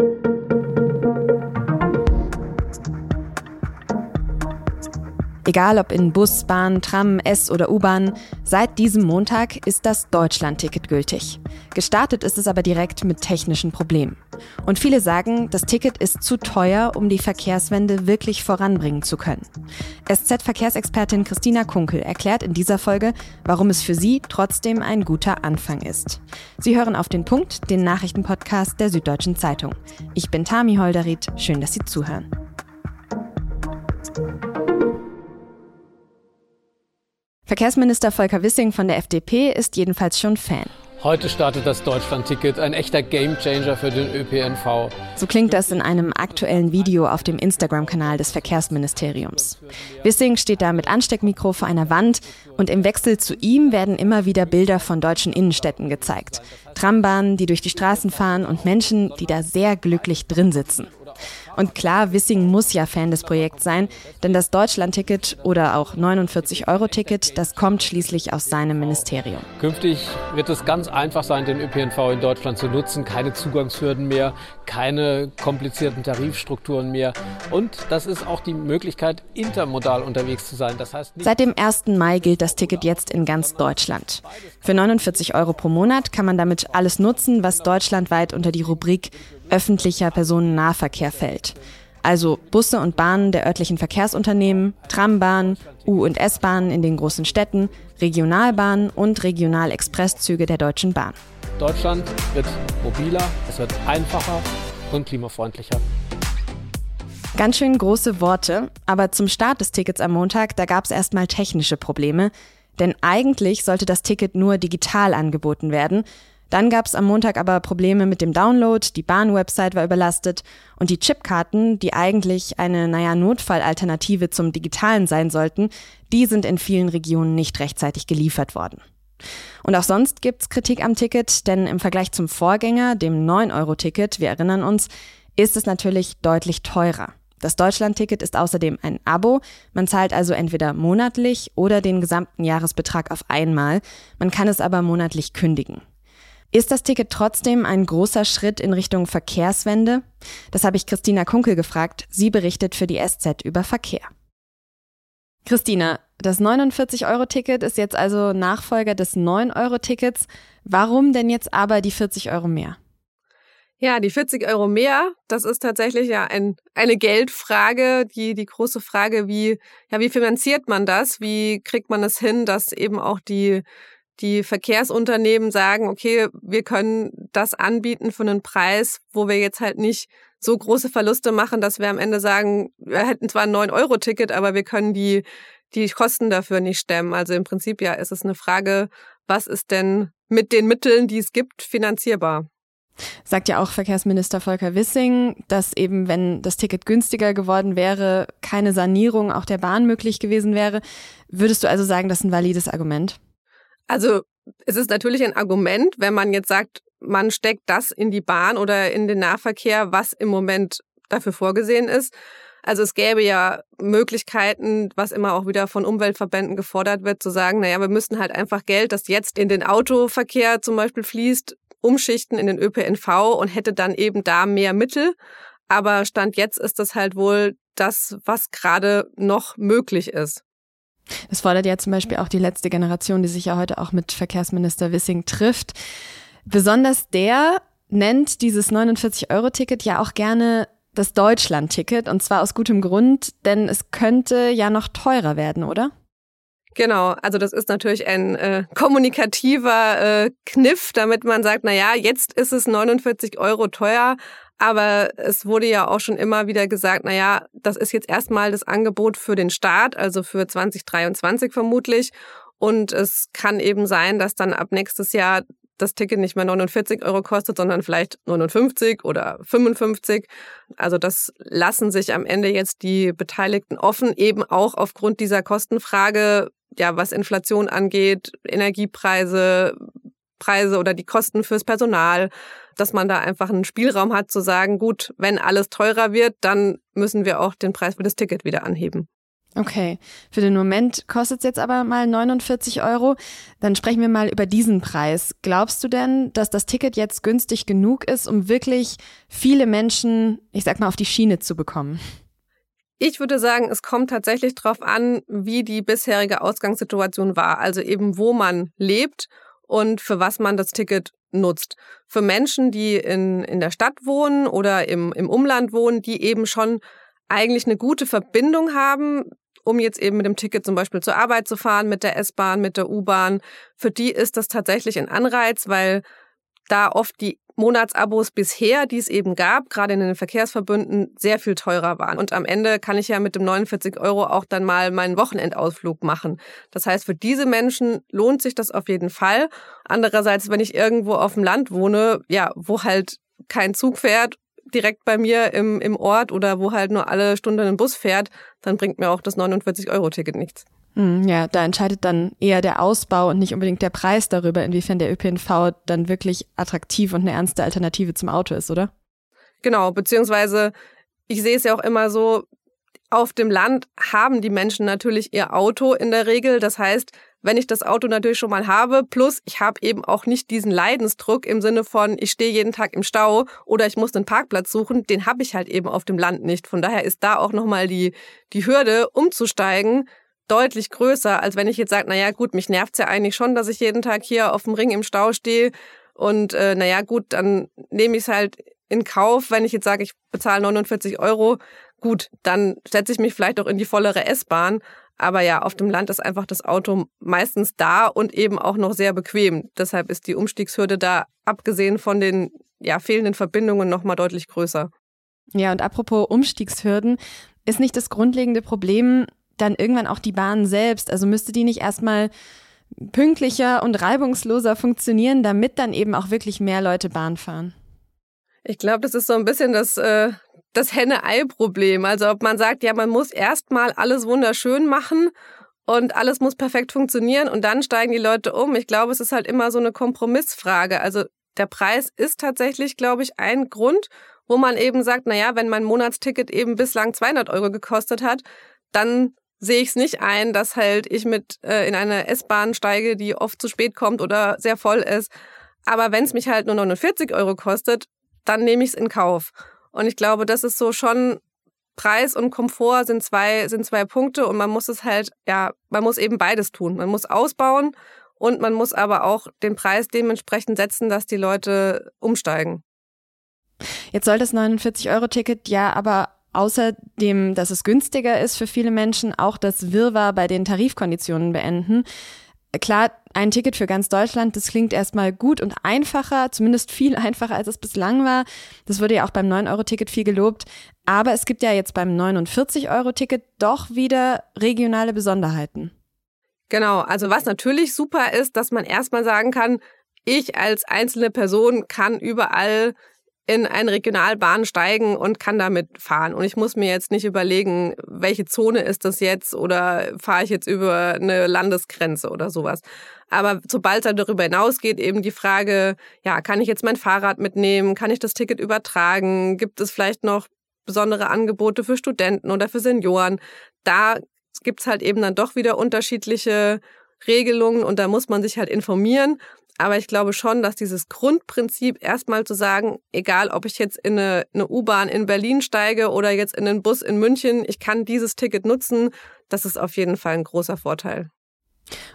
Thank you Egal ob in Bus, Bahn, Tram, S oder U-Bahn, seit diesem Montag ist das Deutschland-Ticket gültig. Gestartet ist es aber direkt mit technischen Problemen. Und viele sagen, das Ticket ist zu teuer, um die Verkehrswende wirklich voranbringen zu können. SZ-Verkehrsexpertin Christina Kunkel erklärt in dieser Folge, warum es für sie trotzdem ein guter Anfang ist. Sie hören auf den Punkt, den Nachrichtenpodcast der Süddeutschen Zeitung. Ich bin Tami Holderried, schön, dass Sie zuhören. Verkehrsminister Volker Wissing von der FDP ist jedenfalls schon Fan. Heute startet das Deutschland-Ticket, ein echter Gamechanger für den ÖPNV. So klingt das in einem aktuellen Video auf dem Instagram-Kanal des Verkehrsministeriums. Wissing steht da mit Ansteckmikro vor einer Wand und im Wechsel zu ihm werden immer wieder Bilder von deutschen Innenstädten gezeigt. Trambahnen, die durch die Straßen fahren und Menschen, die da sehr glücklich drin sitzen. Und klar, Wissing muss ja Fan des Projekts sein, denn das Deutschland-Ticket oder auch 49-Euro-Ticket, das kommt schließlich aus seinem Ministerium. Künftig wird es ganz einfach sein, den ÖPNV in Deutschland zu nutzen. Keine Zugangshürden mehr, keine komplizierten Tarifstrukturen mehr. Und das ist auch die Möglichkeit, intermodal unterwegs zu sein. Das heißt Seit dem 1. Mai gilt das Ticket jetzt in ganz Deutschland. Für 49 Euro pro Monat kann man damit alles nutzen, was deutschlandweit unter die Rubrik öffentlicher Personennahverkehr fällt. Also Busse und Bahnen der örtlichen Verkehrsunternehmen, Trambahnen, U- und S-Bahnen in den großen Städten, Regionalbahnen und Regionalexpresszüge der Deutschen Bahn. Deutschland wird mobiler, es wird einfacher und klimafreundlicher. Ganz schön große Worte, aber zum Start des Tickets am Montag, da gab es erstmal technische Probleme. Denn eigentlich sollte das Ticket nur digital angeboten werden, dann gab es am Montag aber Probleme mit dem Download, die Bahnwebsite war überlastet und die Chipkarten, die eigentlich eine, naja, Notfallalternative zum Digitalen sein sollten, die sind in vielen Regionen nicht rechtzeitig geliefert worden. Und auch sonst gibt's Kritik am Ticket, denn im Vergleich zum Vorgänger, dem 9-Euro-Ticket, wir erinnern uns, ist es natürlich deutlich teurer. Das Deutschland-Ticket ist außerdem ein Abo. Man zahlt also entweder monatlich oder den gesamten Jahresbetrag auf einmal. Man kann es aber monatlich kündigen. Ist das Ticket trotzdem ein großer Schritt in Richtung Verkehrswende? Das habe ich Christina Kunkel gefragt. Sie berichtet für die SZ über Verkehr. Christina, das 49-Euro-Ticket ist jetzt also Nachfolger des 9-Euro-Tickets. Warum denn jetzt aber die 40 Euro mehr? Ja, die 40 Euro mehr, das ist tatsächlich ja ein, eine Geldfrage, die, die große Frage, wie, ja, wie finanziert man das? Wie kriegt man es hin, dass eben auch die die Verkehrsunternehmen sagen, okay, wir können das anbieten für einen Preis, wo wir jetzt halt nicht so große Verluste machen, dass wir am Ende sagen, wir hätten zwar ein 9-Euro-Ticket, aber wir können die, die Kosten dafür nicht stemmen. Also im Prinzip ja ist es eine Frage, was ist denn mit den Mitteln, die es gibt, finanzierbar? Sagt ja auch Verkehrsminister Volker Wissing, dass eben, wenn das Ticket günstiger geworden wäre, keine Sanierung auch der Bahn möglich gewesen wäre. Würdest du also sagen, das ist ein valides Argument? Also es ist natürlich ein Argument, wenn man jetzt sagt, man steckt das in die Bahn oder in den Nahverkehr, was im Moment dafür vorgesehen ist. Also es gäbe ja Möglichkeiten, was immer auch wieder von Umweltverbänden gefordert wird, zu sagen, naja, wir müssen halt einfach Geld, das jetzt in den Autoverkehr zum Beispiel fließt, umschichten in den ÖPNV und hätte dann eben da mehr Mittel. Aber Stand jetzt ist das halt wohl das, was gerade noch möglich ist. Das fordert ja zum Beispiel auch die letzte Generation, die sich ja heute auch mit Verkehrsminister Wissing trifft. Besonders der nennt dieses 49-Euro-Ticket ja auch gerne das Deutschland-Ticket und zwar aus gutem Grund, denn es könnte ja noch teurer werden, oder? Genau, also das ist natürlich ein äh, kommunikativer äh, Kniff, damit man sagt, na ja, jetzt ist es 49 Euro teuer, aber es wurde ja auch schon immer wieder gesagt, na ja, das ist jetzt erstmal das Angebot für den Start, also für 2023 vermutlich. Und es kann eben sein, dass dann ab nächstes Jahr das Ticket nicht mehr 49 Euro kostet, sondern vielleicht 59 oder 55. Also das lassen sich am Ende jetzt die Beteiligten offen, eben auch aufgrund dieser Kostenfrage, ja, was Inflation angeht, Energiepreise, Preise oder die Kosten fürs Personal, dass man da einfach einen Spielraum hat zu sagen, gut, wenn alles teurer wird, dann müssen wir auch den Preis für das Ticket wieder anheben. Okay, für den Moment kostet es jetzt aber mal 49 Euro. Dann sprechen wir mal über diesen Preis. Glaubst du denn, dass das Ticket jetzt günstig genug ist, um wirklich viele Menschen, ich sag mal, auf die Schiene zu bekommen? Ich würde sagen, es kommt tatsächlich darauf an, wie die bisherige Ausgangssituation war. Also eben, wo man lebt und für was man das Ticket nutzt. Für Menschen, die in, in der Stadt wohnen oder im, im Umland wohnen, die eben schon eigentlich eine gute Verbindung haben, um jetzt eben mit dem Ticket zum Beispiel zur Arbeit zu fahren, mit der S-Bahn, mit der U-Bahn. Für die ist das tatsächlich ein Anreiz, weil da oft die Monatsabos bisher, die es eben gab, gerade in den Verkehrsverbünden, sehr viel teurer waren. Und am Ende kann ich ja mit dem 49 Euro auch dann mal meinen Wochenendausflug machen. Das heißt, für diese Menschen lohnt sich das auf jeden Fall. Andererseits, wenn ich irgendwo auf dem Land wohne, ja, wo halt kein Zug fährt direkt bei mir im, im Ort oder wo halt nur alle Stunde ein Bus fährt, dann bringt mir auch das 49-Euro-Ticket nichts. Hm, ja, da entscheidet dann eher der Ausbau und nicht unbedingt der Preis darüber, inwiefern der ÖPNV dann wirklich attraktiv und eine ernste Alternative zum Auto ist, oder? Genau, beziehungsweise ich sehe es ja auch immer so, auf dem Land haben die Menschen natürlich ihr Auto in der Regel. Das heißt, wenn ich das Auto natürlich schon mal habe, plus ich habe eben auch nicht diesen Leidensdruck im Sinne von, ich stehe jeden Tag im Stau oder ich muss einen Parkplatz suchen, den habe ich halt eben auf dem Land nicht. Von daher ist da auch nochmal die, die Hürde, umzusteigen, deutlich größer, als wenn ich jetzt sage, naja gut, mich nervt's ja eigentlich schon, dass ich jeden Tag hier auf dem Ring im Stau stehe und äh, naja gut, dann nehme ich es halt in Kauf, wenn ich jetzt sage, ich bezahle 49 Euro, gut, dann setze ich mich vielleicht auch in die vollere S-Bahn. Aber ja, auf dem Land ist einfach das Auto meistens da und eben auch noch sehr bequem. Deshalb ist die Umstiegshürde da, abgesehen von den ja, fehlenden Verbindungen, nochmal deutlich größer. Ja, und apropos Umstiegshürden, ist nicht das grundlegende Problem dann irgendwann auch die Bahn selbst? Also müsste die nicht erstmal pünktlicher und reibungsloser funktionieren, damit dann eben auch wirklich mehr Leute Bahn fahren? Ich glaube, das ist so ein bisschen das, äh, das Henne-Ei-Problem. Also ob man sagt, ja, man muss erstmal alles wunderschön machen und alles muss perfekt funktionieren und dann steigen die Leute um. Ich glaube, es ist halt immer so eine Kompromissfrage. Also der Preis ist tatsächlich, glaube ich, ein Grund, wo man eben sagt, na ja, wenn mein Monatsticket eben bislang 200 Euro gekostet hat, dann sehe ich es nicht ein, dass halt ich mit äh, in eine S-Bahn steige, die oft zu spät kommt oder sehr voll ist. Aber wenn es mich halt nur 49 Euro kostet, dann nehme ich es in Kauf. Und ich glaube, das ist so schon Preis und Komfort sind zwei, sind zwei Punkte und man muss es halt, ja, man muss eben beides tun. Man muss ausbauen und man muss aber auch den Preis dementsprechend setzen, dass die Leute umsteigen. Jetzt soll das 49-Euro-Ticket ja aber außerdem, dass es günstiger ist für viele Menschen, auch das Wirrwarr bei den Tarifkonditionen beenden. Klar, ein Ticket für ganz Deutschland, das klingt erstmal gut und einfacher, zumindest viel einfacher, als es bislang war. Das wurde ja auch beim 9-Euro-Ticket viel gelobt. Aber es gibt ja jetzt beim 49-Euro-Ticket doch wieder regionale Besonderheiten. Genau, also was natürlich super ist, dass man erstmal sagen kann, ich als einzelne Person kann überall in eine Regionalbahn steigen und kann damit fahren. Und ich muss mir jetzt nicht überlegen, welche Zone ist das jetzt oder fahre ich jetzt über eine Landesgrenze oder sowas. Aber sobald es darüber hinausgeht, eben die Frage, ja, kann ich jetzt mein Fahrrad mitnehmen? Kann ich das Ticket übertragen? Gibt es vielleicht noch besondere Angebote für Studenten oder für Senioren? Da gibt's halt eben dann doch wieder unterschiedliche Regelungen und da muss man sich halt informieren. Aber ich glaube schon, dass dieses Grundprinzip erstmal zu sagen, egal ob ich jetzt in eine, eine U-Bahn in Berlin steige oder jetzt in einen Bus in München, ich kann dieses Ticket nutzen, das ist auf jeden Fall ein großer Vorteil.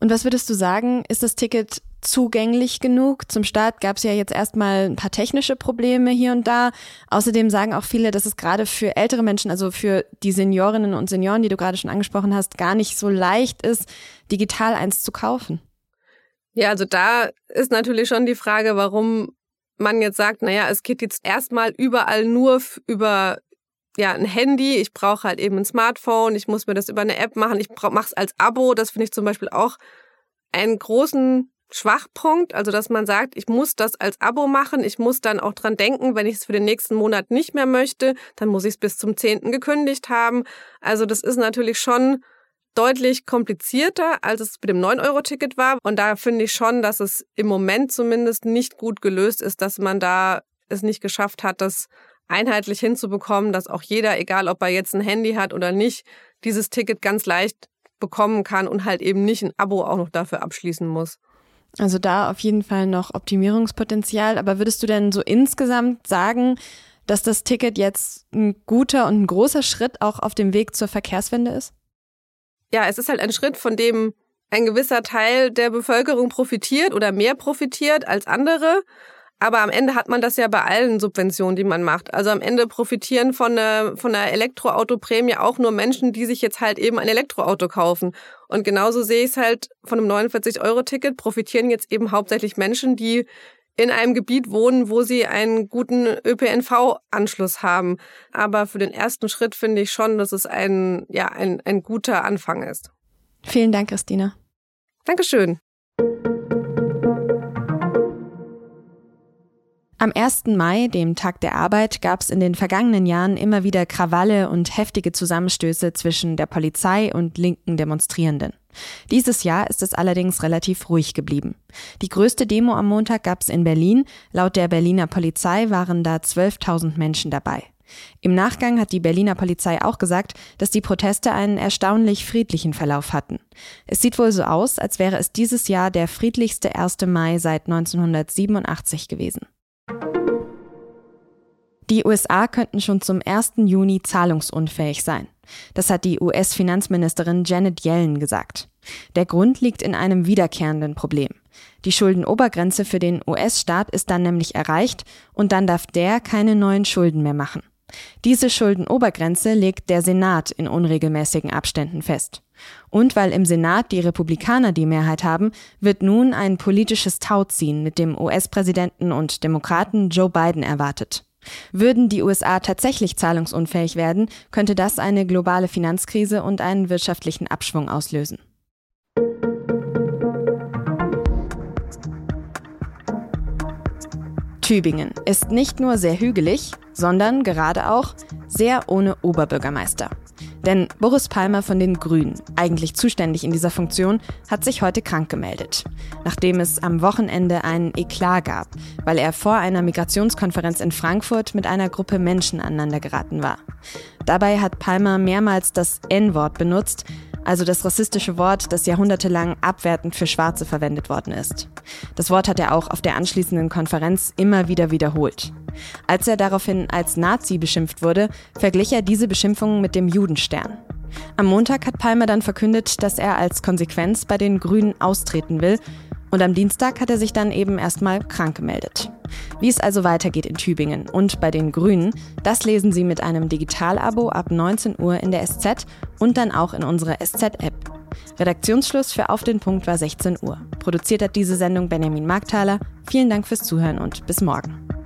Und was würdest du sagen, ist das Ticket zugänglich genug? Zum Start gab es ja jetzt erstmal ein paar technische Probleme hier und da. Außerdem sagen auch viele, dass es gerade für ältere Menschen, also für die Seniorinnen und Senioren, die du gerade schon angesprochen hast, gar nicht so leicht ist, digital eins zu kaufen. Ja, also da ist natürlich schon die Frage, warum man jetzt sagt, naja, es geht jetzt erstmal überall nur über ja, ein Handy, ich brauche halt eben ein Smartphone, ich muss mir das über eine App machen, ich mache es als Abo, das finde ich zum Beispiel auch einen großen Schwachpunkt, also dass man sagt, ich muss das als Abo machen, ich muss dann auch dran denken, wenn ich es für den nächsten Monat nicht mehr möchte, dann muss ich es bis zum 10. gekündigt haben. Also das ist natürlich schon deutlich komplizierter, als es mit dem 9-Euro-Ticket war. Und da finde ich schon, dass es im Moment zumindest nicht gut gelöst ist, dass man da es nicht geschafft hat, das einheitlich hinzubekommen, dass auch jeder, egal ob er jetzt ein Handy hat oder nicht, dieses Ticket ganz leicht bekommen kann und halt eben nicht ein Abo auch noch dafür abschließen muss. Also da auf jeden Fall noch Optimierungspotenzial. Aber würdest du denn so insgesamt sagen, dass das Ticket jetzt ein guter und ein großer Schritt auch auf dem Weg zur Verkehrswende ist? Ja, es ist halt ein Schritt, von dem ein gewisser Teil der Bevölkerung profitiert oder mehr profitiert als andere. Aber am Ende hat man das ja bei allen Subventionen, die man macht. Also am Ende profitieren von der, von der Elektroautoprämie auch nur Menschen, die sich jetzt halt eben ein Elektroauto kaufen. Und genauso sehe ich es halt von einem 49-Euro-Ticket profitieren jetzt eben hauptsächlich Menschen, die in einem Gebiet wohnen, wo sie einen guten ÖPNV-Anschluss haben. Aber für den ersten Schritt finde ich schon, dass es ein, ja, ein, ein guter Anfang ist. Vielen Dank, Christina. Dankeschön. Am 1. Mai, dem Tag der Arbeit, gab es in den vergangenen Jahren immer wieder Krawalle und heftige Zusammenstöße zwischen der Polizei und linken Demonstrierenden. Dieses Jahr ist es allerdings relativ ruhig geblieben. Die größte Demo am Montag gab es in Berlin. Laut der Berliner Polizei waren da 12.000 Menschen dabei. Im Nachgang hat die Berliner Polizei auch gesagt, dass die Proteste einen erstaunlich friedlichen Verlauf hatten. Es sieht wohl so aus, als wäre es dieses Jahr der friedlichste 1. Mai seit 1987 gewesen. Die USA könnten schon zum 1. Juni zahlungsunfähig sein. Das hat die US-Finanzministerin Janet Yellen gesagt. Der Grund liegt in einem wiederkehrenden Problem. Die Schuldenobergrenze für den US-Staat ist dann nämlich erreicht und dann darf der keine neuen Schulden mehr machen. Diese Schuldenobergrenze legt der Senat in unregelmäßigen Abständen fest. Und weil im Senat die Republikaner die Mehrheit haben, wird nun ein politisches Tauziehen mit dem US-Präsidenten und Demokraten Joe Biden erwartet. Würden die USA tatsächlich zahlungsunfähig werden, könnte das eine globale Finanzkrise und einen wirtschaftlichen Abschwung auslösen. Tübingen ist nicht nur sehr hügelig, sondern gerade auch sehr ohne Oberbürgermeister. Denn Boris Palmer von den Grünen, eigentlich zuständig in dieser Funktion, hat sich heute krank gemeldet, nachdem es am Wochenende einen Eklat gab, weil er vor einer Migrationskonferenz in Frankfurt mit einer Gruppe Menschen aneinander geraten war. Dabei hat Palmer mehrmals das N-Wort benutzt, also das rassistische Wort, das jahrhundertelang abwertend für Schwarze verwendet worden ist. Das Wort hat er auch auf der anschließenden Konferenz immer wieder wiederholt. Als er daraufhin als Nazi beschimpft wurde, verglich er diese Beschimpfungen mit dem Judenstern. Am Montag hat Palmer dann verkündet, dass er als Konsequenz bei den Grünen austreten will und am Dienstag hat er sich dann eben erstmal krank gemeldet. Wie es also weitergeht in Tübingen und bei den Grünen, das lesen Sie mit einem Digitalabo ab 19 Uhr in der SZ und dann auch in unserer SZ-App. Redaktionsschluss für Auf den Punkt war 16 Uhr. Produziert hat diese Sendung Benjamin Markthaler. Vielen Dank fürs Zuhören und bis morgen.